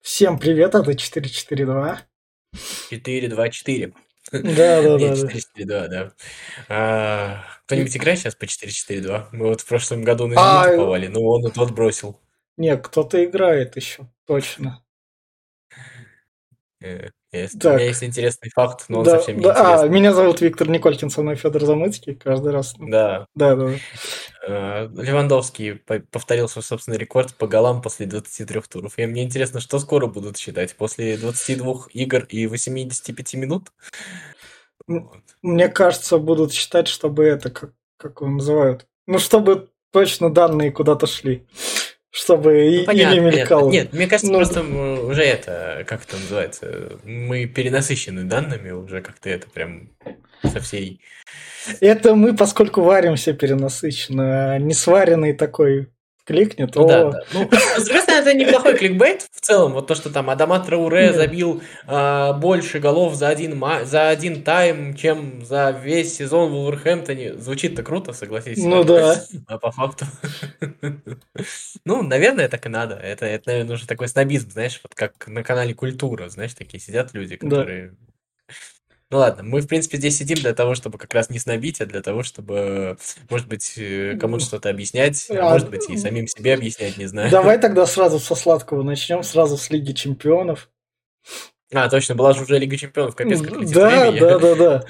Всем привет, это 442. 4-2-4. Да, да, да. Нет, да. 4-4-2, да. А, Кто-нибудь играет сейчас по 4-4-2? Мы вот в прошлом году на А, Зенит уповали, но он и тот бросил. Не, кто-то играет еще, точно. Есть- У Так. меня есть интересный факт, но он Да, совсем не да, а, меня зовут Виктор Николькин, со мной Федор Замыцкий, каждый раз. Да, Да, да. э, Левандовский по- повторил свой собственный рекорд по голам после 23 туров. И мне интересно, что скоро будут считать? После 22 игр и 85 минут? Мне кажется, будут считать, чтобы это, как, как его называют, ну, чтобы точно данные куда-то шли. Чтобы и, Ну, понятно, или понятно. мелькало. Нет, мне кажется, Ну, просто м, уже это, как это называется, мы перенасыщены данными, уже как-то это прям со всей... Это мы, поскольку варимся перенасыщенно, а не сваренный такой кликнет, Ну о, да, да. Ну, с другой стороны, это неплохой кликбейт в целом. Вот то, что там Адама Трауре забил а, больше голов за один, за один тайм, чем за весь сезон в Вулверхэмптоне. Звучит-то круто, согласитесь. Ну да. А по факту... Ну, наверное, так и надо. Это, это, наверное, уже такой снобизм, знаешь, вот как на канале Культура, знаешь, такие сидят люди, Да. Ну ладно, мы, в принципе, здесь сидим для того, чтобы как раз не снобить, а для того, чтобы, может быть, э, кому-то что-то объяснять, а А, может быть, и самим себе объяснять, не знаю. Давай тогда сразу со сладкого начнем, сразу с Лиги Чемпионов. А, точно, была же уже Лига Чемпионов, капец, как летит Да, время. да, да, да.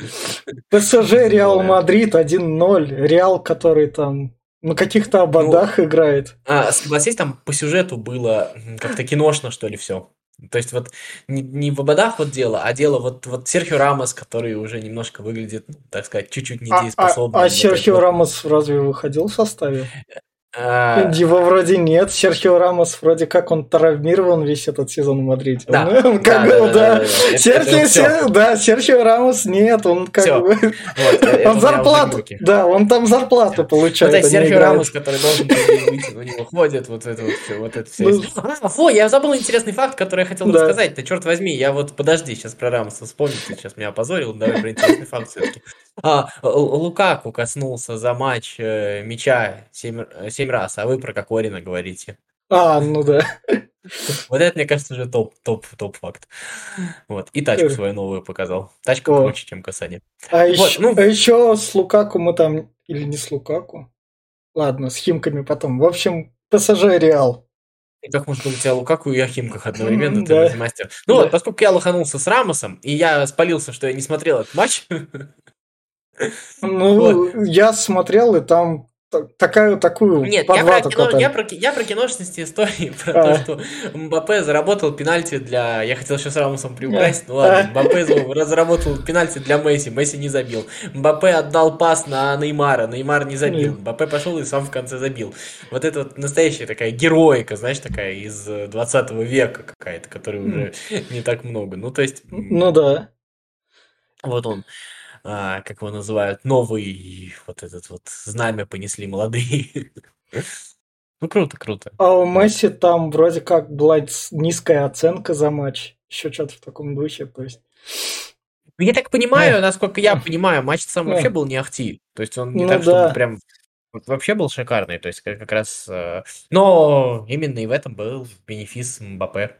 ПСЖ, Реал Да. Мадрид 1-0. Реал, который там на каких-то ободах играет. А, согласись, там по сюжету было как-то киношно, что ли, все. То есть вот не, не в ободах вот дело, а дело вот, вот Серхио Рамос, который уже немножко выглядит, ну, так сказать, чуть-чуть А, а- недееспособным. а Вот Серхио это вот. Рамос разве выходил в составе? А, Его вроде нет. Серхио Рамос вроде как он травмирован весь этот сезон в Мадриде. Да, Он как да, бы, да, да, да. да, да. Это- Серхио. Сер- да, Серхио Рамос нет, он как Всё. бы... Вот, Он зарплату, да, он там зарплату получает. есть а Серхио. Рамос, который должен выйти, у него ходит, вот это вот все, вот это все. Ну, А, фу, я забыл интересный факт, который я хотел Да. рассказать. Да черт возьми, я вот подожди, сейчас про Рамоса вспомню, ты сейчас меня опозорил, давай про интересный факт все-таки. А, Лукаку коснулся за матч э, мяча 7, раз, а вы про Кокорина говорите. А, ну да. Вот это, мне кажется, уже топ, топ, топ факт. Вот. И тачку свою новую показал. Тачка О. круче, чем Касани. А Вот, еще, ну- а еще с Лукаку мы там... Или не с Лукаку? Ладно, с Химками потом. В общем, ПСЖ Реал. И Как может быть у тебя Лукаку и о Химках одновременно, ты Да. мастер. Ну Да. вот, поскольку я лоханулся с Рамосом, и я спалился, что я не смотрел этот матч, Ну, я смотрел, и там та- такая, такую нет, я про, кино, я, про, я про киношности истории, про А. то, что Мбаппе заработал пенальти для... Я хотел еще с Рамосом приукрасить, ну ладно. Мбаппе разработал пенальти для Месси, Месси не забил. Мбаппе отдал пас на Неймара, Неймар не забил. Мбаппе пошел и сам в конце забил. Вот это вот настоящая такая героика, знаешь, такая из э, 20 века какая-то, которой уже не так много. Ну, то есть... Ну да. Вот он, а, как его называют, новый вот этот вот знамя понесли молодые. Ну, круто, круто. А у Месси там вроде как была низкая оценка за матч. Еще что-то в таком духе. То есть, Я так понимаю, насколько я понимаю, матч сам вообще был не ахти. То есть он не Ну так, чтобы да. прям вот вообще был шикарный. То есть как как раз... э, Но именно и в этом был бенефис Мбаппе.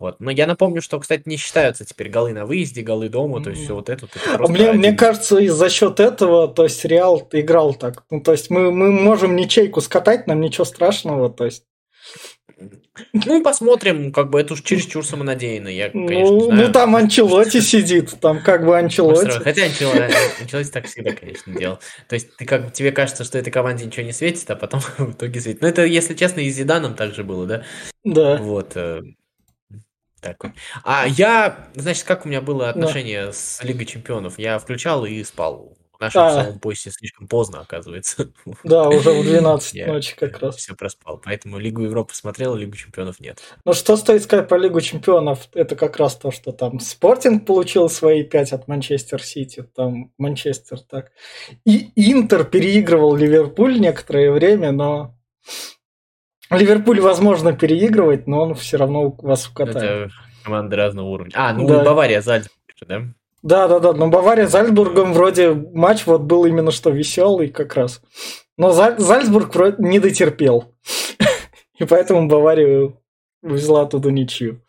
Вот. Но я напомню, что, кстати, не считаются теперь голы на выезде, голы дома, то есть все вот это. это А просто мне, мне один- кажется, и за счет этого, то есть Реал играл так. Ну, то есть мы, мы можем ничейку скатать, нам ничего страшного. То есть, Ну, посмотрим, как бы это уж чересчур самонадеянно, я, конечно, не ну, знаю. ну, там Анчелоти сидит, там как бы. Анчелоти. Хотя Анчелоти, Анчелоти так всегда, конечно, делал. То есть ты как тебе кажется, что этой команде ничего не светит, а потом в итоге светит. Ну, это, если честно, и с Зиданом так же было, да? Да. Вот. Так вот. А я, значит, как у меня было отношение с Лигой Чемпионов? Я включал и спал. В нашем А. часовом поясе слишком поздно, оказывается. Да, уже в 12 Я- ночи как раз. Все проспал. Поэтому Лигу Европы смотрел, Лигу Чемпионов нет. Ну что стоит сказать про Лигу Чемпионов? Это как раз то, что там Спортинг получил свои 5 от Манчестер Сити, там Манчестер так. И Интер переигрывал Ливерпуль некоторое время, но Ливерпуль возможно переигрывать, но он все равно вас укатает. Это команды разного уровня. А, ну Да. Бавария, Зальцбург, да? Да, да, да. Но Бавария с Зальцбургом вроде матч вот был именно что веселый как раз. Но Зальцбург не дотерпел. И поэтому Баварию везла оттуда ничью.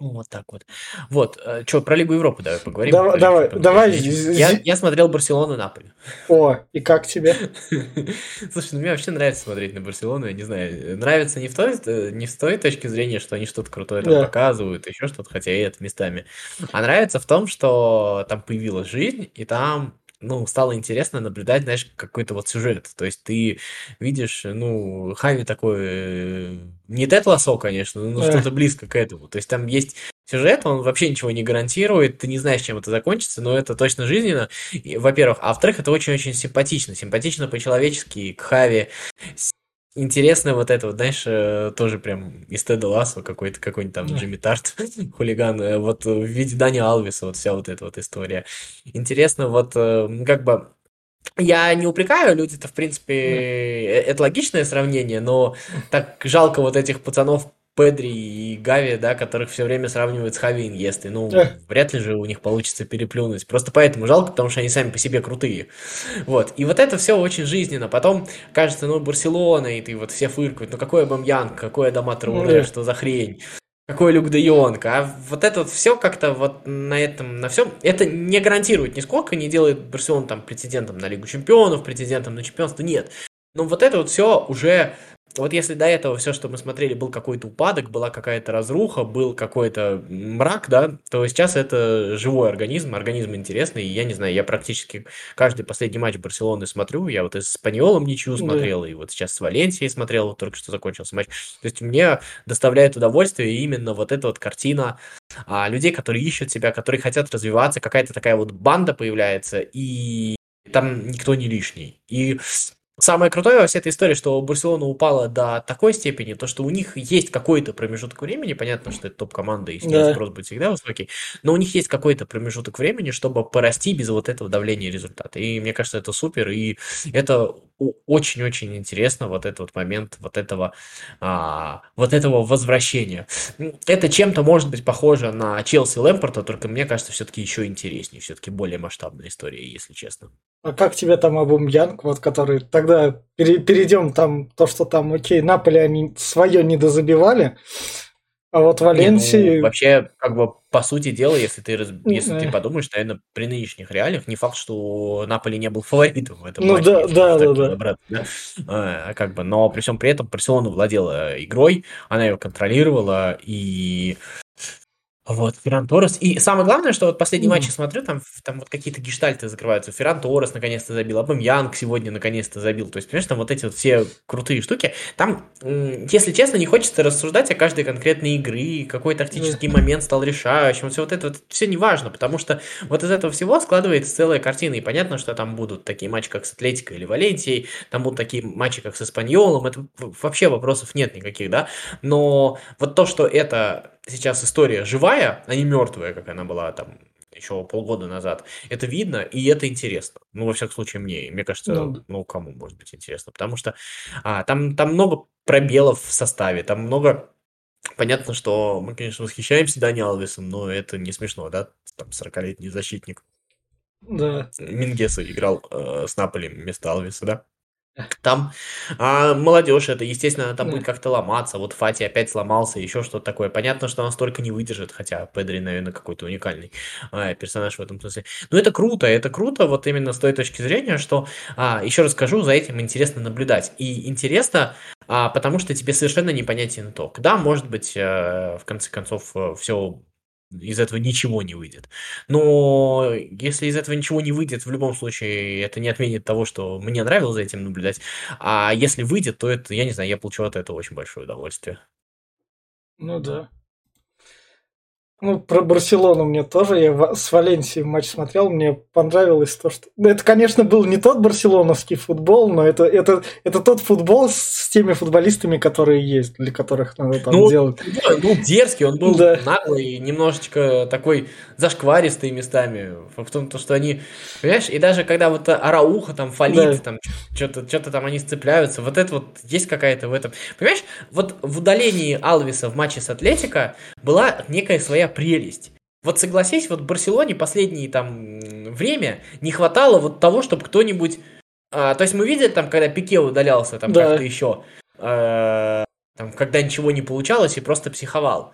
Вот так вот. Вот, э, что, про Лигу Европы давай поговорим. Давай, давай, давай. Я, я смотрел Барселону Наполи. О, и как тебе? Слушай, ну мне вообще нравится смотреть на Барселону, я не знаю, нравится не в той, э, не с той точки зрения, что они что-то крутое там да. показывают, еще что-то, хотя и это местами. А нравится в том, что там появилась жизнь, и там ну, стало интересно наблюдать, знаешь, какой-то вот сюжет. То есть ты видишь, ну, Хави такой, э, не Тет Лосо, конечно, но что-то близко к этому. То есть там есть сюжет, он вообще ничего не гарантирует, ты не знаешь, чем это закончится, но это точно жизненно, во-первых. А во-вторых, это очень-очень симпатично. Симпатично по-человечески, к Хави интересно вот это вот, знаешь, э, тоже прям из Теда Лассо какой-то, какой-нибудь там Джимми Тарт, хулиган, э, вот в виде Дани Алвиса, вот вся вот эта вот история. Интересно, вот э, как бы я не упрекаю, люди-то, в принципе, это логичное сравнение, но так жалко вот этих пацанов Педри и Гави, да, которых все время сравнивают с Хави Иньестой. Ну, вряд ли же у них получится переплюнуть. Просто поэтому жалко, потому что они сами по себе крутые. Вот. И вот это все очень жизненно. Потом кажется, ну, Барселона, и ты вот все фыркают, ну, какой Бамьянг, какой Адама Трауре, что за хрень. Какой Люк де Йонг, а вот это вот все как-то вот на этом, на всем, это не гарантирует нисколько, не делает Барселону там претендентом на Лигу Чемпионов, претендентом на чемпионство, нет. Но вот это вот все уже вот если до этого все, что мы смотрели, был какой-то упадок, была какая-то разруха, был какой-то мрак, да, то сейчас это живой организм, организм интересный, и я не знаю, я практически каждый последний матч Барселоны смотрю, я вот и с Спаньолом ничью смотрел, да. и вот сейчас с Валенсией смотрел, вот только что закончился матч, то есть мне доставляет удовольствие именно вот эта вот картина а, людей, которые ищут себя, которые хотят развиваться, какая-то такая вот банда появляется, и там никто не лишний. И Самое крутое во всей этой истории, что Барселона упала до такой степени, то что у них есть какой-то промежуток времени, понятно, что это топ-команда, и с ней да. спрос будет всегда высокий, но у них есть какой-то промежуток времени, чтобы порасти без вот этого давления результата. И мне кажется, это супер, и это очень-очень интересно, вот этот вот момент вот этого, а, вот этого возвращения. Это чем-то может быть похоже на Челси Лэмпорта, только мне кажется, все-таки еще интереснее, все-таки более масштабная история, если честно. А как тебе там Абумьянг, вот который тогда пере, перейдем там то, что там, окей, Наполе они свое не дозабивали, а вот Валенсии... Не, ну, вообще, как бы, по сути дела, если ты, если ты подумаешь, наверное, при нынешних реалиях, не факт, что Наполи не был фаворитом в этом ну, матче. Ну да, да, да, да. да? А, как бы, но при всем при этом Барселона владела игрой, она ее контролировала, и вот, Ферран Торрес. И самое главное, что вот последний mm. матч я смотрю, там, там вот какие-то гештальты закрываются. Ферран Торрес наконец-то забил, Абам Янг сегодня наконец-то забил. То есть, понимаешь, там вот эти вот все крутые штуки. Там, если честно, не хочется рассуждать о каждой конкретной игры, какой тактический mm. момент стал решающим. Все вот это вот, все не важно, потому что вот из этого всего складывается целая картина. И понятно, что там будут такие матчи, как с Атлетико или Валентией, там будут такие матчи, как с Испаньолом. Это вообще вопросов нет никаких, да. Но вот то, что это сейчас история живая, а не мертвая, как она была там еще полгода назад. Это видно, и это интересно. Ну, во всяком случае, мне. Мне кажется, ну, ну кому может быть интересно. Потому что а, там, там много пробелов в составе, там много... Понятно, что мы, конечно, восхищаемся Дани Алвесом, но это не смешно, да? Там 40-летний защитник. Да. Мингеса играл э, с Наполи вместо Алвеса, да? Там а, молодежь это, естественно, там будет как-то ломаться. Вот Фати опять сломался, еще что-то такое. Понятно, что он столько не выдержит, хотя Педри, наверное, какой-то уникальный а, персонаж в этом смысле. Но это круто, это круто вот именно с той точки зрения, что, а, еще раз скажу, за этим интересно наблюдать. И интересно, а, потому что тебе совершенно непонятен итог. Да, может быть, а, в конце концов, э, все из этого ничего не выйдет. Но если из этого ничего не выйдет, в любом случае это не отменит того, что мне нравилось за этим наблюдать. А если выйдет, то это, я не знаю, я получу от этого очень большое удовольствие. Ну да. Ну, про Барселону мне тоже, я с Валенсией матч смотрел, мне понравилось то, что... Ну, это, конечно, был не тот барселоновский футбол, но это, это, это тот футбол с теми футболистами, которые есть, для которых надо там ну, делать. Он был дерзкий, он был да. наглый, немножечко такой зашкваристый местами. В том, то, что они, понимаешь, и даже когда вот Арауха там фалит, да. там что-то что там они сцепляются, вот это вот есть какая-то в этом... Понимаешь, вот в удалении Алвиса в матче с Атлетико была некая своя прелесть. Вот согласись, вот в Барселоне последнее там время не хватало вот того, чтобы кто-нибудь А, то есть мы видели там, когда Пике удалялся, там Да. как-то еще, э, там, когда ничего не получалось и просто психовал.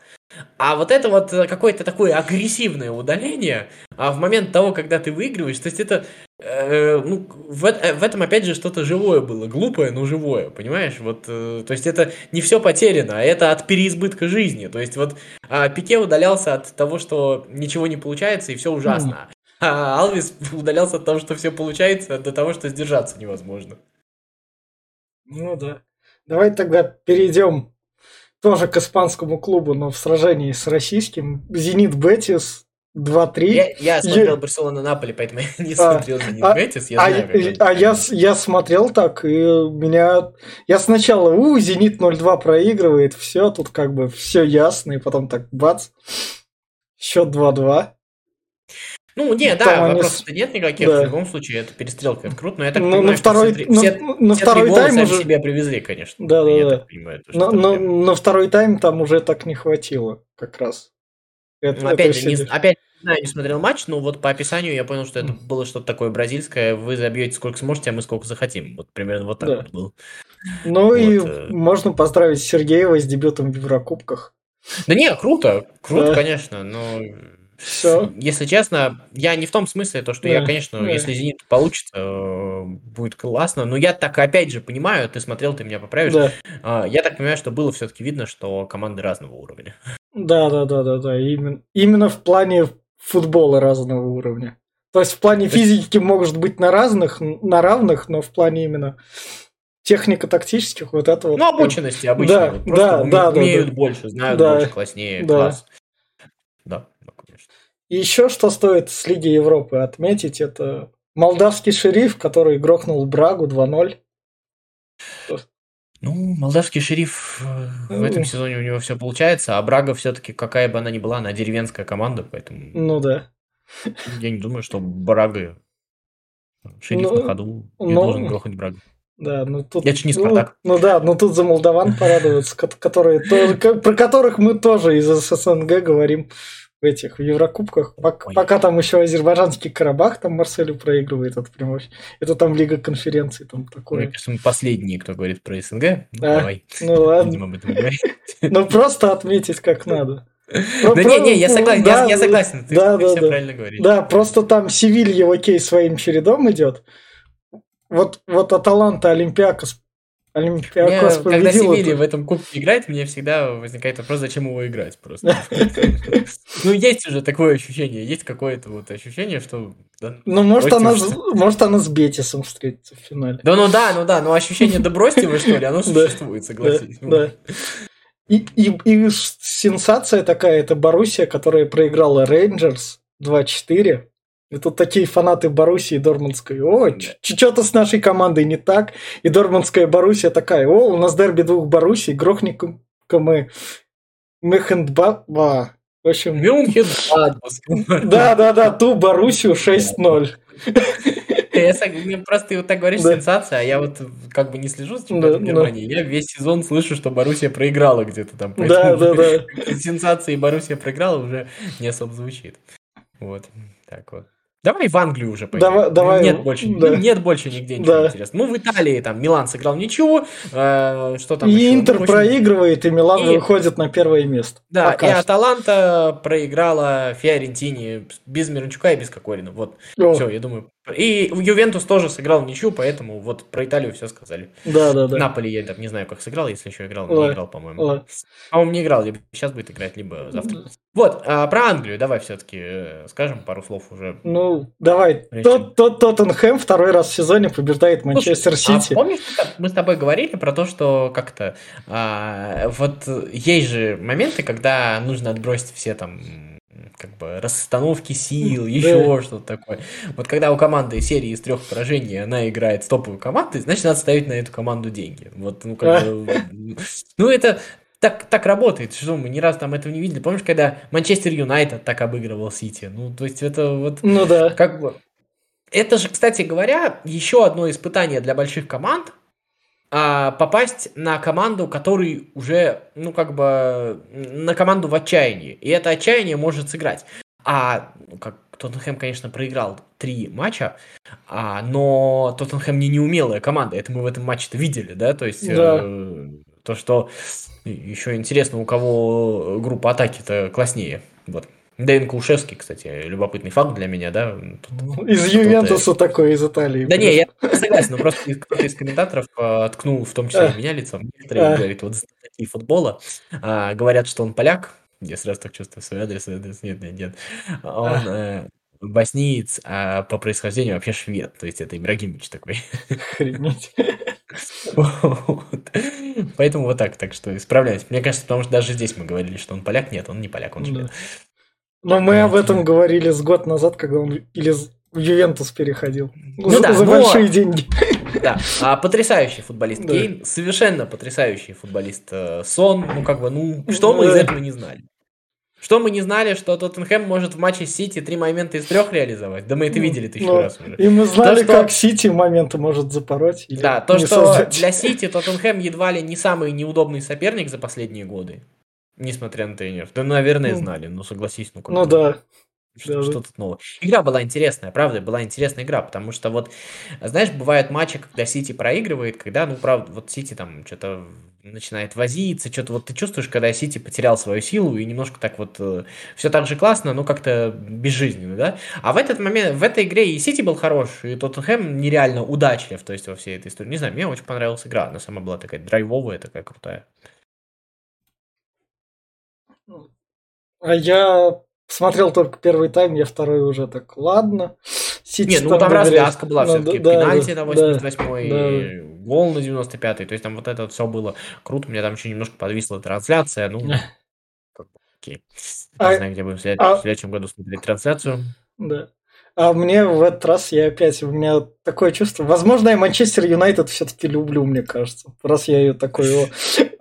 А вот это вот э, какое-то такое агрессивное удаление, а в момент того, когда ты выигрываешь, то есть это, э, ну, в, э- в этом опять же что-то живое было, глупое, но живое, понимаешь? Вот, э, то есть это не все потеряно, а это от переизбытка жизни. То есть вот а, Пике удалялся от того, что ничего не получается и все ужасно. А Алвис удалялся от того, что все получается, до того, что сдержаться невозможно. Ну да. Давай тогда перейдем тоже к испанскому клубу, но в сражении с российским. Зенит Бетис 2-3. Я, я смотрел Я- Барселона Наполи, поэтому я не А, смотрел Зенит а- Бетис, я а, знаю, он а я, я смотрел так, и меня... Я сначала, у, Зенит 0-2 проигрывает, все, тут как бы все ясно, и потом так бац, счет 2-2. Ну, не, Там да, они вопросов-то нет никаких. да. В любом случае, это перестрелка, это круто. Но я так Ну, понимаю, на что второй, все, три- на, все- на все второй тайм сами уже... себя привезли, конечно. Да, да, я да. так понимаю. то, Но, там но- прям- на второй тайм там уже так не хватило, как раз. Это- Ну, опять же, не, опять не знаю, не смотрел матч, но вот по описанию я понял, что это было что-то такое бразильское. Вы забьете сколько сможете, а мы сколько захотим. Вот примерно вот так Да. вот было. Ну и Вот, э. можно поздравить Сергеева с дебютом в Еврокубках. Да не, круто, круто, Да. конечно, но Всё. если честно, я не в том смысле, то, что я, Да, конечно, да. если Зенит получится, э, будет классно, но я так опять же понимаю, ты смотрел, ты меня поправишь, Да. а, я так понимаю, что было все-таки видно, что команды разного уровня. Да, да, да, да, да. Именно, именно в плане футбола разного уровня. То есть в плане физики может быть на разных, на равных, но в плане именно технико-тактических вот это вот. Ну, обученности обычно. Да, вот да, да, умеют да. больше, знают Да, больше, класснее, да. класс. Да. И еще что стоит с Лиги Европы отметить, это молдавский шериф, который грохнул Брагу 2-0. Ну, молдавский шериф э, в этом Ну. сезоне у него все получается, а Брага все-таки, какая бы она ни была, она деревенская команда, поэтому Ну да. я не думаю, что Брага шериф Ну, на ходу не ну, должен грохнуть Брагу. Да, ну тут... Это ж не ну, Спартак. Ну, да, ну тут за молдаван порадоваться, ко- которые тоже, про которых мы тоже из ССНГ говорим в этих в Еврокубках. Пок- Ой. Пока там еще азербайджанский Карабах там Марселю проигрывает, это прям вообще- Это там Лига конференций, там Мне такое. кажется, мы последние, кто говорит про СНГ. Ну, А, давай. Ну ладно. Ну просто отметить как надо. Про- Да про- не, не, я согласен, я- да, я согласен, ты да, ты да, все да. правильно говоришь. Да, просто там Севилья, окей, своим чередом идет. Вот, вот Аталанта, Олимпиакос, Мне, Олимпиакос когда победил. Севилья это- в этом кубке играет, мне всегда возникает вопрос, зачем его играть просто. Ну, есть уже такое ощущение, есть какое-то вот ощущение, что... Ну, может, она, может, она с Бетисом встретится в финале. Да, ну да, ну да, но ощущение «да бросьте вы, что ли», оно существует, согласись. Ну. И, и, и сенсация такая, это Боруссия, которая проиграла Рейнджерс 2-4. И тут такие фанаты Боруссии и Дормандской. О, что-то с нашей командой не так. И Дормандская Боруссия такая, о, у нас дерби двух Боруссий, грохнем-ка мы Мехендба... В общем, Мюнхен, Гладбас. да, да, да, ту Боруссию 6-0. Я просто ты вот так говоришь, Да. сенсация, а я вот как бы не слежу за чемпионатом Да, да. Германии. Я весь сезон слышу, что Боруссия проиграла где-то там. Да, да, да. Сенсации Боруссия проиграла уже не особо звучит. Вот. Так вот. Давай в Англию уже пойдем. Давай- давай, Нет больше, да. нет больше нигде ничего Да. интересного. Ну, в Италии там Милан сыграл ничего. э, что там И еще? Интер Ну, общем, проигрывает, и Милан и- выходит на первое место. Да, Пока и что. Аталанта проиграла Фиорентине без Мирончука и без Кокорина. Вот, О, все, я думаю. И Ювентус тоже сыграл ничью, поэтому вот про Италию все сказали. Да, да, да. Наполи я там не знаю, как сыграл, если еще играл, Ой, не играл, по-моему. ой. По-моему, не играл, либо сейчас будет играть, либо завтра. Вот, а про Англию давай все-таки скажем пару слов уже. Ну, давай. Тот, тот Тоттенхэм второй раз в сезоне побеждает Манчестер Слушай, а Сити. помнишь, как мы с тобой говорили про то, что как-то а, вот есть же моменты, когда нужно отбросить все там как бы расстановки сил, Да. еще что-то такое. Вот когда у команды серии из трех поражений, она играет с топовой командой, значит, надо ставить на эту команду деньги. Вот, ну, как бы, ну, это так, так работает, что мы ни разу там этого не видели. Помнишь, когда Манчестер Юнайтед так обыгрывал Сити? Ну, то есть это вот Ну да. как бы... Это же, кстати говоря, еще одно испытание для больших команд, а, попасть на команду, который уже, ну, как бы, на команду в отчаянии. И это отчаяние может сыграть. А ну, как Тоттенхэм, конечно, проиграл три матча, а, но Тоттенхэм не неумелая команда, это мы в этом матче-то видели, да, то есть да. Э, то, что еще интересно, у кого группа атаки-то класснее, вот. Дэвин Кулшевский, кстати, любопытный факт для меня, да. Тут из Ювентуса такой, из Италии. Да не, я согласен, но просто кто-то из комментаторов а, ткнул, в том числе и меня лицом, некоторые говорят, вот такие футбола, а, говорят, что он поляк, я сразу так чувствую свой адрес, адрес нет, нет, нет. Он э, босниец, а по происхождению вообще швед, то есть это Ибрагимович такой. Охренеть. Вот. Поэтому вот так, так что исправляюсь. Мне кажется, потому что даже здесь мы говорили, что он поляк. Нет, он не поляк, он швед. Но мы об этом говорили с год назад, когда он или в Ювентус переходил. Ну, за, да, за но... большие деньги. Да, а потрясающий футболист да. Кейн, совершенно потрясающий футболист э, Сон. Ну, как бы, ну, что мы из этого не знали? Что мы не знали, что Тоттенхэм может в матче с Сити три момента из трех реализовать? Да мы это ну, видели тысячу ну, раз уже. И мы знали, то, что... как Сити моменты может запороть. Да, то, что создать. для Сити Тоттенхэм едва ли не самый неудобный соперник за последние годы. Несмотря на тренеров. Да, наверное, ну, знали, но согласись, ну как Ну да. Что, да, что тут нового? Игра была интересная, правда, была интересная игра, потому что вот, знаешь, бывают матчи, когда Сити проигрывает, когда, ну, правда, вот Сити там что-то начинает возиться, что-то вот ты чувствуешь, когда Сити потерял свою силу и немножко так вот э, все так же классно, но как-то безжизненно, да? А в этот момент, в этой игре и Сити был хорош, и Тоттенхэм нереально удачлив, то есть во всей этой истории. Не знаю, мне очень понравилась игра, она сама была такая драйвовая, такая крутая. А я смотрел только первый тайм, я второй уже так, ладно. Сити Не, ну там развязка была ну, все-таки, да, пенальти да, на 88-й, да. гол на 95-й, то есть там вот это все было круто, у меня там еще немножко подвисла трансляция, ну, окей. Не а, знаю, где будем в, а... в следующем году смотреть трансляцию. Да. А мне в этот раз я опять, у меня такое чувство. Возможно, я Манчестер Юнайтед все-таки люблю, мне кажется. Раз я ее такой, о?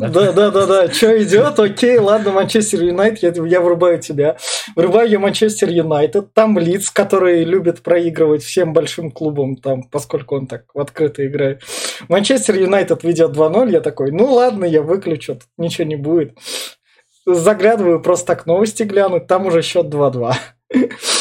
Да, да, да, да. Что идет? Окей, ладно, Манчестер Юнайтед, я, врубаю тебя. Врубаю я Манчестер Юнайтед. Там Лиц, который любит проигрывать всем большим клубам, там, поскольку он так в открыто играет. Манчестер Юнайтед ведет 2-0, я такой, ну ладно, я выключу, ничего не будет. Заглядываю просто так новости глянуть, там уже счет 2-2.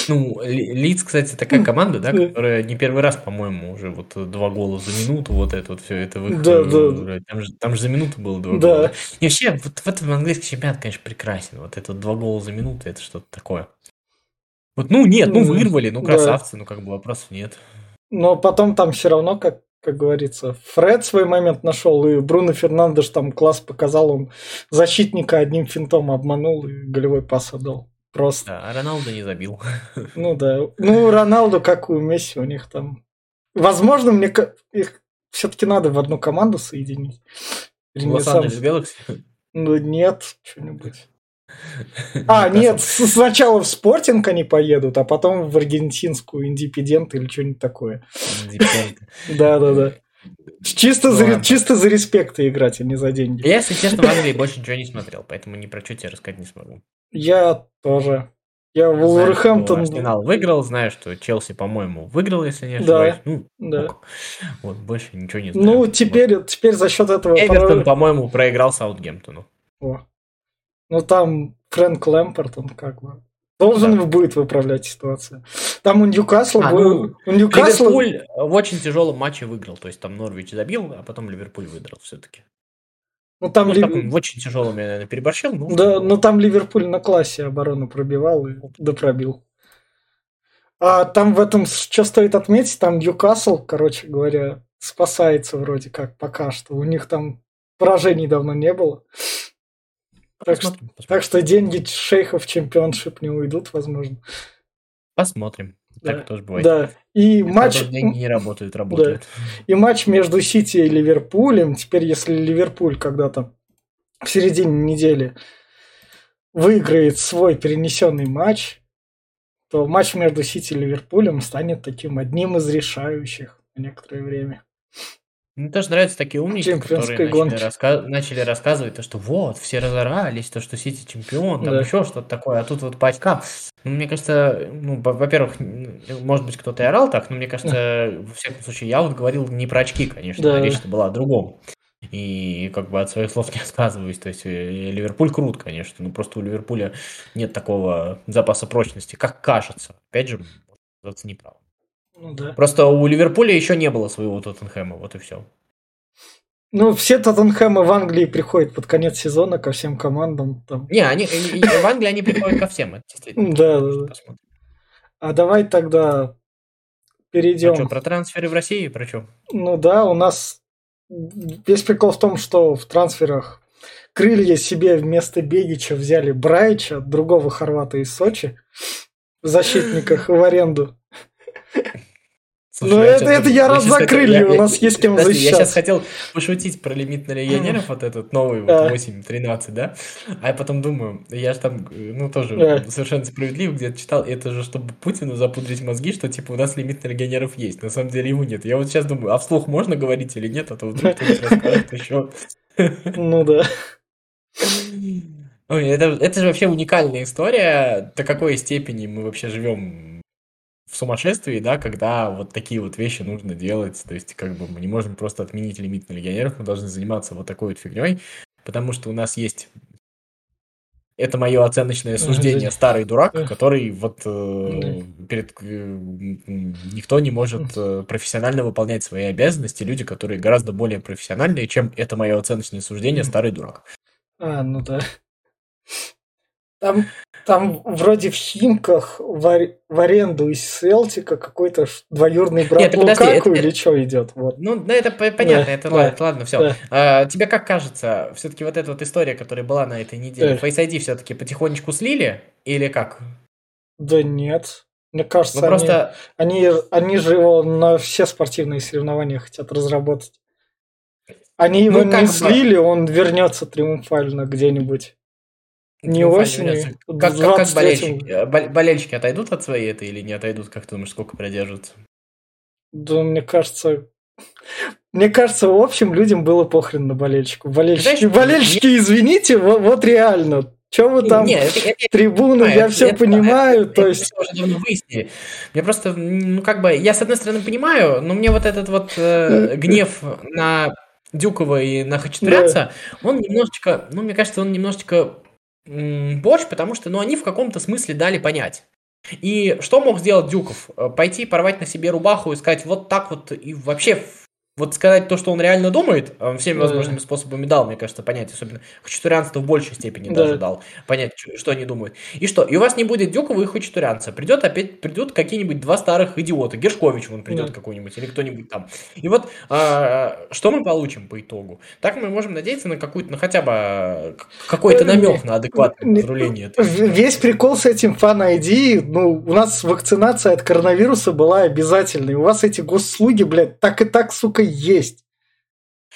Ну, Лиц, кстати, такая команда, да, которая не первый раз, по-моему, уже вот два гола за минуту, вот это вот все, это в да, да. Там, же, там же за минуту было два да. гола. И вообще, вот в этом английский чемпионат, конечно, прекрасен. Вот это два гола за минуту, это что-то такое. Вот, ну, нет, ну, вырвали, ну, красавцы, да. ну, как бы вопросов нет. Но потом там все равно, как как говорится, Фред свой момент нашел, и Бруно Фернандеш там класс показал, он защитника одним финтом обманул и голевой пас отдал. Просто. Да, а Роналду не забил. Ну да. Ну, Роналду, как у Месси, у них там... Возможно, мне их все-таки надо в одну команду соединить. Лос-Анджелес Гэлакси? Ну нет, что-нибудь. А, нет, сначала в спортинг они поедут, а потом в аргентинскую индепендент или что-нибудь такое. Да, да, да. Чисто, ну, за, чисто за респекты играть, а не за деньги. Я, если честно, в Англии больше ничего не смотрел, поэтому ни про что тебе рассказать не смогу. Я тоже. Я Вулверхэмптон... Арсенал выиграл, знаю, что Челси, по-моему, выиграл, если не ошибаюсь. Да, ну, да. Вот, больше ничего не знаю. Ну, теперь, вот. теперь за счет этого... Эвертон, по-моему, проиграл Саутгемптону. О. Ну, там Фрэнк Лэмпорт, он как бы... Должен да. будет выправлять ситуацию. Там у Ньюкасла а, был... Ну, у Ньюкасла... Ливерпуль в очень тяжелом матче выиграл. То есть там Норвич забил, а потом Ливерпуль выиграл все-таки. Ну, там ну, Лив... в очень тяжелом я, наверное, переборщил. Ну, да, но там Ливерпуль на классе оборону пробивал и допробил. А там в этом, что стоит отметить, там Ньюкасл, короче говоря, спасается вроде как пока что. У них там поражений давно не было. Так, посмотрим, что, посмотрим. так что деньги шейхов в Championship не уйдут, возможно. Посмотрим. Да. Так тоже бывает. Да. И, и матч... деньги не работают, работают. Да. И матч между Сити и Ливерпулем. Теперь, если Ливерпуль когда-то в середине недели выиграет свой перенесенный матч, то матч между Сити и Ливерпулем станет таким одним из решающих на некоторое время. Мне тоже нравятся такие умники, которые начали, раска... начали рассказывать то, что вот, все разорались, то, что Сити чемпион, там да. еще что-то такое, а тут вот по очкам. Ну, мне кажется, ну, во-первых, может быть, кто-то и орал так, но мне кажется, во всяком случае, я вот говорил не про очки, конечно, да. речь была о другом. и как бы от своих слов не отказываюсь. То есть э, Ливерпуль крут, конечно, но просто у Ливерпуля нет такого запаса прочности, как кажется. Опять же, может не прав. Ну, да. Просто у Ливерпуля еще не было своего Тоттенхэма, вот и все. Ну, все Тоттенхэмы в Англии приходят под конец сезона ко всем командам. Там. Не, они, в Англии они приходят ко всем, это действительно. Да, да, да. А давай тогда перейдем. А что, про трансферы в России, про что? Ну да, у нас весь прикол в том, что в трансферах крылья себе вместо Бегича взяли Брайча, другого хорвата из Сочи, в защитниках в аренду. Слушай, ну, это, это я раз закрыли, хотел, у нас я, есть кем подожди, защищаться. Я сейчас хотел пошутить про лимит на легионеров, вот этот новый, вот, 8-13, да? А я потом думаю, я же там, ну, тоже совершенно справедливо где-то читал, это же, чтобы Путину запудрить мозги, что, типа, у нас лимит на легионеров есть. На самом деле его нет. Я вот сейчас думаю, а вслух можно говорить или нет, а то вдруг кто-то расскажет еще. Ну, да. Ой, это, это же вообще уникальная история, до какой степени мы вообще живем в сумасшествии, да, когда вот такие вот вещи нужно делать. То есть, как бы мы не можем просто отменить лимит на легионеров, мы должны заниматься вот такой вот фигней, потому что у нас есть это мое оценочное суждение, старый дурак, который вот э, перед э, никто не может э, профессионально выполнять свои обязанности, люди, которые гораздо более профессиональные, чем это мое оценочное суждение, старый дурак. А, ну да. Там, там вроде в Химках в, в аренду из Селтика какой-то двоюрный брат Нет, Лукаку подожди, это, или что идет? Вот. Ну, да, это понятно, да, это да, ладно, ладно, все. Да. А, тебе как кажется, все-таки вот эта вот история, которая была на этой неделе, да. Face ID все-таки потихонечку слили или как? Да нет. Мне кажется, ну, они, просто... они, они же его на все спортивные соревнования хотят разработать. Они его ну, не слили, бы... он вернется триумфально где-нибудь. Не осенью. Как, как, как болельщики, э, болельщики отойдут от своей этой или не отойдут? Как ты думаешь, сколько продержатся? Да, мне кажется... Мне кажется, в общем, людям было похрен на болельщику. Болельщики, Знаешь, болельщики не... извините, вот, вот реально. Че вы там, Нет, это, это, трибуны, я, я все это, понимаю, это, то это, есть... Это уже выяснили. Я просто, ну, как бы, я с одной стороны понимаю, но мне вот этот вот э, гнев на Дюкова и на Хачатурянца, да. он немножечко, ну, мне кажется, он немножечко борщ, потому что, ну, они в каком-то смысле дали понять. И что мог сделать Дюков? Э, пойти порвать на себе рубаху и сказать вот так вот и вообще вот сказать то, что он реально думает, он всеми возможными да. способами дал, мне кажется, понять, особенно Хачатурянство в большей степени да. даже дал понять, что они думают. И что? И у вас не будет Дюкова и Хачатурянца. Придет опять, придут какие-нибудь два старых идиота. Гершкович вон придет да. какой-нибудь или кто-нибудь там. И вот а, что мы получим по итогу? Так мы можем надеяться на какую-то, на хотя бы какой-то намек на адекватное разруление. Весь прикол с этим фан ID, ну, у нас вакцинация от коронавируса была обязательной. У вас эти госслуги, блядь, так и так, сука, есть.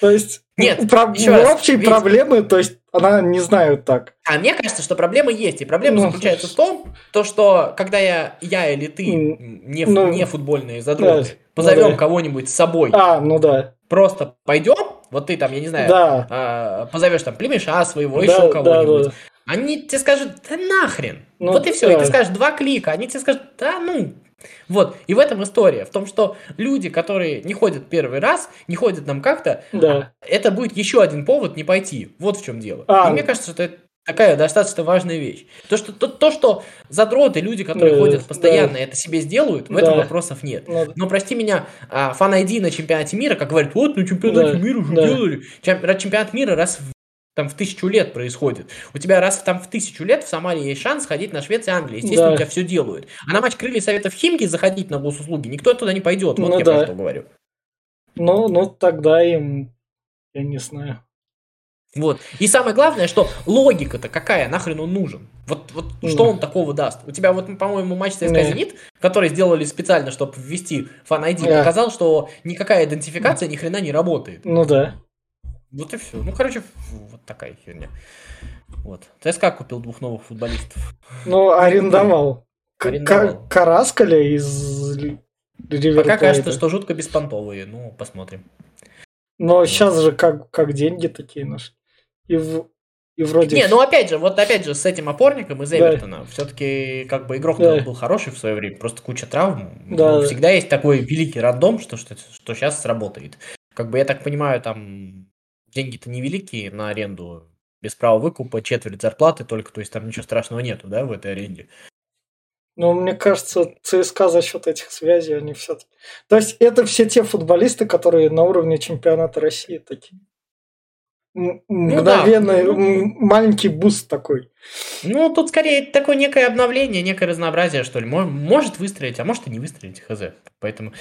То есть, нет, про... общей раз, проблемы, то есть, она не знаю так. А мне кажется, что проблема есть. И проблема ну, заключается в том, то, что когда я, я или ты, не, ну, не футбольные задроты, да, позовем ну, кого-нибудь с собой. А, ну да. Просто пойдем, вот ты там, я не знаю, да. а, позовешь там племеша своего, да, еще кого-нибудь. Да, да. Они тебе скажут, да нахрен. Ну, вот и все. Да. И ты скажешь два клика. Они тебе скажут, да ну, вот, и в этом история, в том, что люди, которые не ходят первый раз, не ходят нам как-то, да. это будет еще один повод не пойти. Вот в чем дело. А, и мне кажется, что это такая достаточно важная вещь. То, что, то, то, что задроты, люди, которые да, ходят постоянно, да. это себе сделают, в да. этом вопросов нет. Да. Но прости меня, а, фан-айди на чемпионате мира, как говорят, вот на чемпионате да. мира уже да. делали. Чемпионат мира раз в там в тысячу лет происходит. У тебя раз там в тысячу лет в Самаре есть шанс ходить на Швецию и Англию. Естественно, да. у тебя все делают. А на матч крылья Советов Химки заходить на госуслуги никто туда не пойдет. Вот ну, я да. про что говорю. Ну, ну, тогда им, я не знаю. Вот. И самое главное, что логика-то какая, нахрен он нужен? Вот, вот mm. что он такого даст? У тебя вот, по-моему, матч ЦСКА yeah. «Зенит», который сделали специально, чтобы ввести фан-айди, yeah. показал, что никакая идентификация ни хрена не работает. Ну да. Вот и все. Ну, короче, вот такая херня. Вот. ЦСКА купил двух новых футболистов. Ну, арендовал. арендовал. Караскаля из Риверплейта. Пока кажется, что жутко беспонтовые. Ну, посмотрим. Но вот. сейчас же как, как деньги такие нашли. И, в, и вроде... Не, ну опять же, вот опять же, с этим опорником из Эвертона, да. все-таки как бы игрок да. был хороший в свое время, просто куча травм. Да. Ну, всегда есть такой великий рандом, что, что, что сейчас сработает. Как бы я так понимаю, там деньги-то невеликие на аренду, без права выкупа, четверть зарплаты только, то есть там ничего страшного нету, да, в этой аренде. Ну, мне кажется, ЦСКА за счет этих связей, они все... То есть это все те футболисты, которые на уровне чемпионата России такие. Ну Мгновенный, да, ну, маленький буст такой. Ну, тут скорее такое некое обновление, некое разнообразие, что ли. Может выстрелить, а может и не выстрелить, хз. Поэтому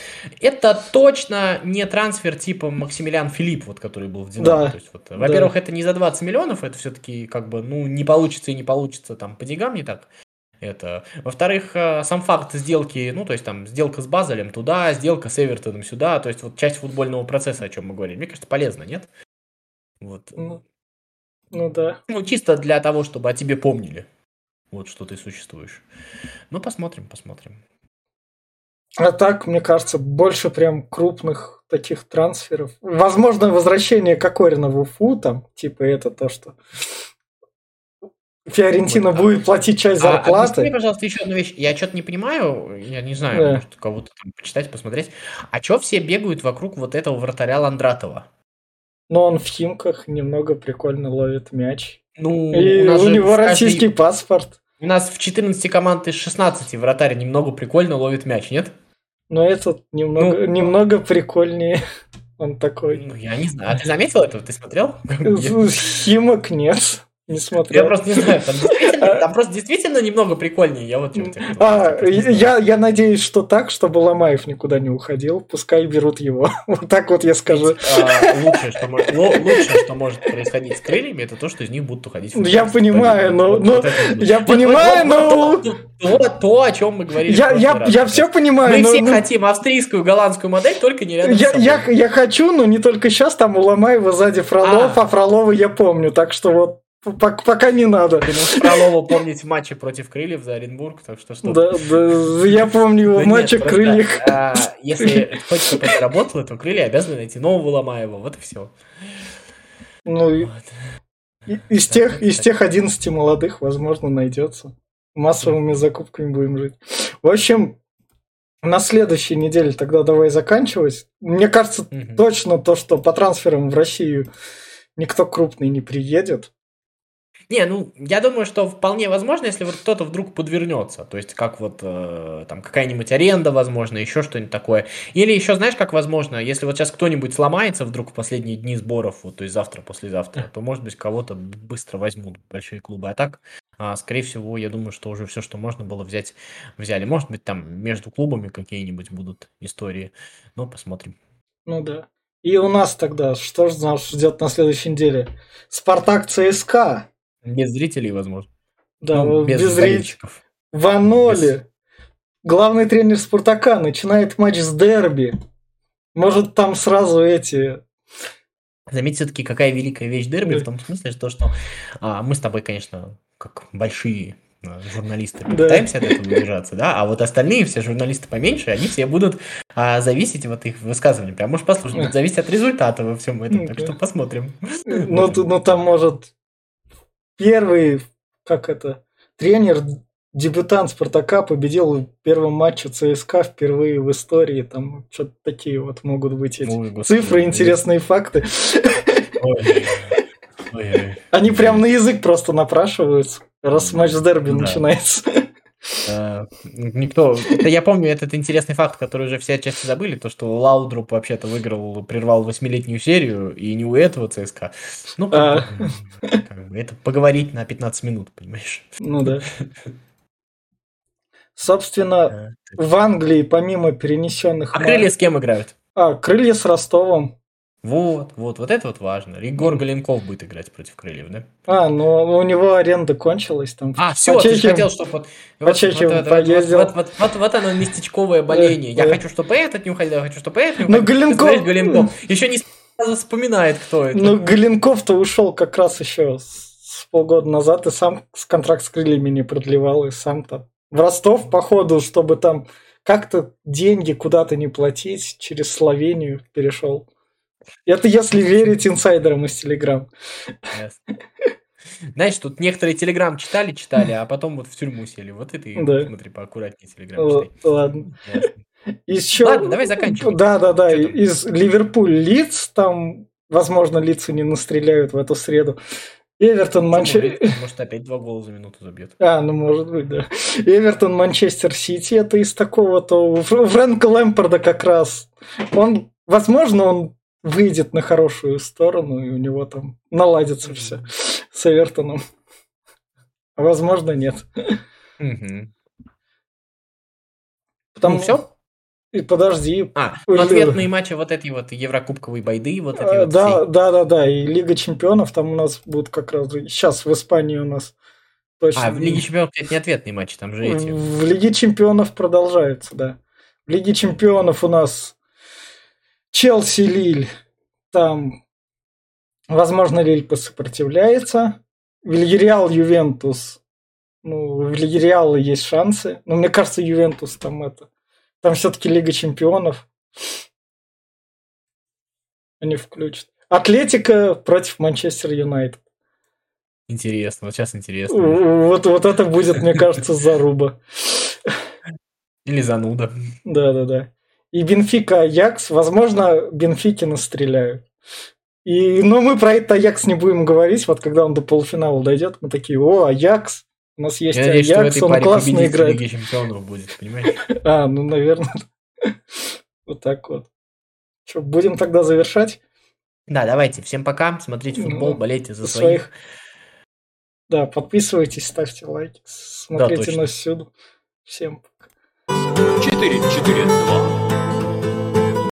это точно не трансфер типа Максимилиан Филипп, вот, который был в Динамо. Да, То есть, вот, во-первых, это не за 20 миллионов, это все-таки как бы, ну, не получится и не получится там по деньгам не так. Это. Во-вторых, э, сам факт сделки, ну, то есть там сделка с Базелем туда, сделка с Эвертоном сюда, то есть вот часть футбольного процесса, о чем мы говорим, мне кажется, полезно, нет? Вот. Ну, ну да. Ну, чисто для того, чтобы о тебе помнили. Вот что ты существуешь. Ну, посмотрим, посмотрим. А так, мне кажется, больше прям крупных таких трансферов. Возможно, возвращение Кокорина в Уфу, там, типа это то, что Фиорентина вот, будет платить часть зарплаты. А, мне, пожалуйста, еще одну вещь. Я что-то не понимаю, я не знаю, да. может, кого-то там почитать, посмотреть. А что все бегают вокруг вот этого вратаря Ландратова? Но он в Химках немного прикольно ловит мяч. Ну, И у, у него российский каждый... паспорт. У нас в 14 команд из 16 вратарь немного прикольно ловит мяч, нет? Но этот немного, ну, немного прикольнее. Он такой. Ну, я не знаю. А ты заметил это? Ты смотрел? Химок нет. Не смотрел. Я просто не знаю, там, там просто действительно немного прикольнее. Я вот а, я, я надеюсь, что так, чтобы Ломаев никуда не уходил. Пускай берут его. Вот так вот я скажу. А, лучшее, что, лучшее, что может происходить с крыльями, это то, что из них будут уходить. Я понимаю, но, но я понимаю, но то, то, о чем мы говорили. Я, я, я все понимаю. Мы но, все но... хотим австрийскую, голландскую модель, только не рядом я, с собой. Я, я хочу, но не только сейчас. Там у Ломаева сзади Фролов, а, а Фролова я помню. Так что вот Пока не надо. Ты можешь Фролова помнить в матче против Крыльев за Оренбург, так что что Да, да, я помню его в матче Крыльев. А, если хочешь, чтобы это работало, то Крылья обязаны найти нового Ломаева, вот и все. Ну, из, тех, из тех 11 молодых, возможно, найдется. Массовыми закупками будем жить. В общем, на следующей неделе тогда давай заканчивать. Мне кажется, точно то, что по трансферам в Россию никто крупный не приедет. Не, ну, я думаю, что вполне возможно, если вот кто-то вдруг подвернется. То есть, как вот э, там какая-нибудь аренда, возможно, еще что-нибудь такое. Или еще, знаешь, как возможно, если вот сейчас кто-нибудь сломается вдруг в последние дни сборов, вот, то есть завтра, послезавтра, то, может быть, кого-то быстро возьмут большие клубы. А так, а, скорее всего, я думаю, что уже все, что можно было взять, взяли. Может быть, там между клубами какие-нибудь будут истории. Но посмотрим. Ну да. И у нас тогда, что же нас ждет на следующей неделе? Спартак ЦСКА. Без зрителей, возможно. Да, ну, без, без зрителей. В Аноле. Без... Главный тренер Спартака начинает матч с дерби. Может, там сразу эти... Заметь все-таки, какая великая вещь дерби, в том смысле, что, что а, мы с тобой, конечно, как большие а, журналисты пытаемся да. от этого удержаться, да, а вот остальные все журналисты поменьше, они все будут а, зависеть от их высказываний. Прям можешь послушать, будет зависеть от результата во всем этом, так что посмотрим. Ну, ну там может первый, как это, тренер, дебютант Спартака победил в первом матче ЦСКА впервые в истории. Там что-то такие вот могут быть эти Ой, цифры, интересные факты. Ой. Ой, Они прям на язык просто напрашиваются, раз матч с дерби да. начинается. Э, никто... Да я помню этот интересный факт, который уже все отчасти забыли, то, что Лаудруп вообще-то выиграл, прервал восьмилетнюю серию, и не у этого ЦСКА. Ну, а... как бы, это поговорить на 15 минут, понимаешь? Ну да. Собственно, в Англии, помимо перенесенных... А крылья с кем играют? А, крылья с Ростовом. Вот, вот, вот это вот важно. Егор Галенков будет играть против крыльев, да? А, ну у него аренда кончилась там. А, все, ты же хотел, чтобы вот, вот, вот, вот, поездил. Вот, вот, вот, вот оно местечковое боление. Я хочу, чтобы этот не уходил, я хочу, чтобы этот не уходил. Ну, Галенков... Галенков. Еще не сразу вспоминает, кто это. Ну, Галенков-то ушел как раз еще с полгода назад, и сам с контракт с крыльями не продлевал, и сам-то в Ростов, походу, чтобы там как-то деньги куда-то не платить, через Словению перешел. Это если верить инсайдерам из Телеграм. Знаешь, тут некоторые Телеграм читали, читали, а потом вот в тюрьму сели. Вот это и да. смотри, поаккуратнее Телеграм читай. Ладно. Еще... Ладно, давай заканчиваем. Да, да, да. Из Ливерпуль Лиц там возможно, лица не настреляют в эту среду. Эвертон, Манчестер... Может, опять два гола за минуту забьет. А, ну может быть, да. Эвертон, Манчестер Сити, это из такого-то... Фрэнка Лэмпорда как раз. Он, возможно, он выйдет на хорошую сторону, и у него там наладится mm-hmm. все с Эвертоном. А возможно, нет. Mm-hmm. Потому... Ну, все? И подожди. А, ну, ответные матчи вот эти вот Еврокубковые байды, вот эти вот да, все. да, да, да, и Лига Чемпионов там у нас будут как раз сейчас в Испании у нас точно. А, в Лиге Чемпионов, это не ответные матчи, там же эти. В Лиге Чемпионов продолжаются, да. В Лиге Чемпионов у нас Челси, Лиль, там, возможно, Лиль посопротивляется. Вильяреал, Ювентус. Ну, в Вильяреала есть шансы. Но мне кажется, Ювентус там это там все-таки Лига Чемпионов. Они включат. Атлетика против Манчестер Юнайтед. Интересно, вот сейчас интересно. Вот, вот это будет, мне кажется, заруба. Или зануда. Да-да-да. И Бенфика Аякс, возможно, Бенфики настреляют. И, но мы про это Аякс не будем говорить. Вот когда он до полуфинала дойдет, мы такие, о, Аякс, у нас есть Я надеюсь, Аякс, что в этой он классно играет. Лиги Чемпионов будет, понимаешь? А, ну, наверное. Вот так вот. Что, будем тогда завершать? Да, давайте. Всем пока. Смотрите футбол, ну, болейте за своих. Да, подписывайтесь, ставьте лайки, смотрите нас всюду. Всем пока. 4-4-2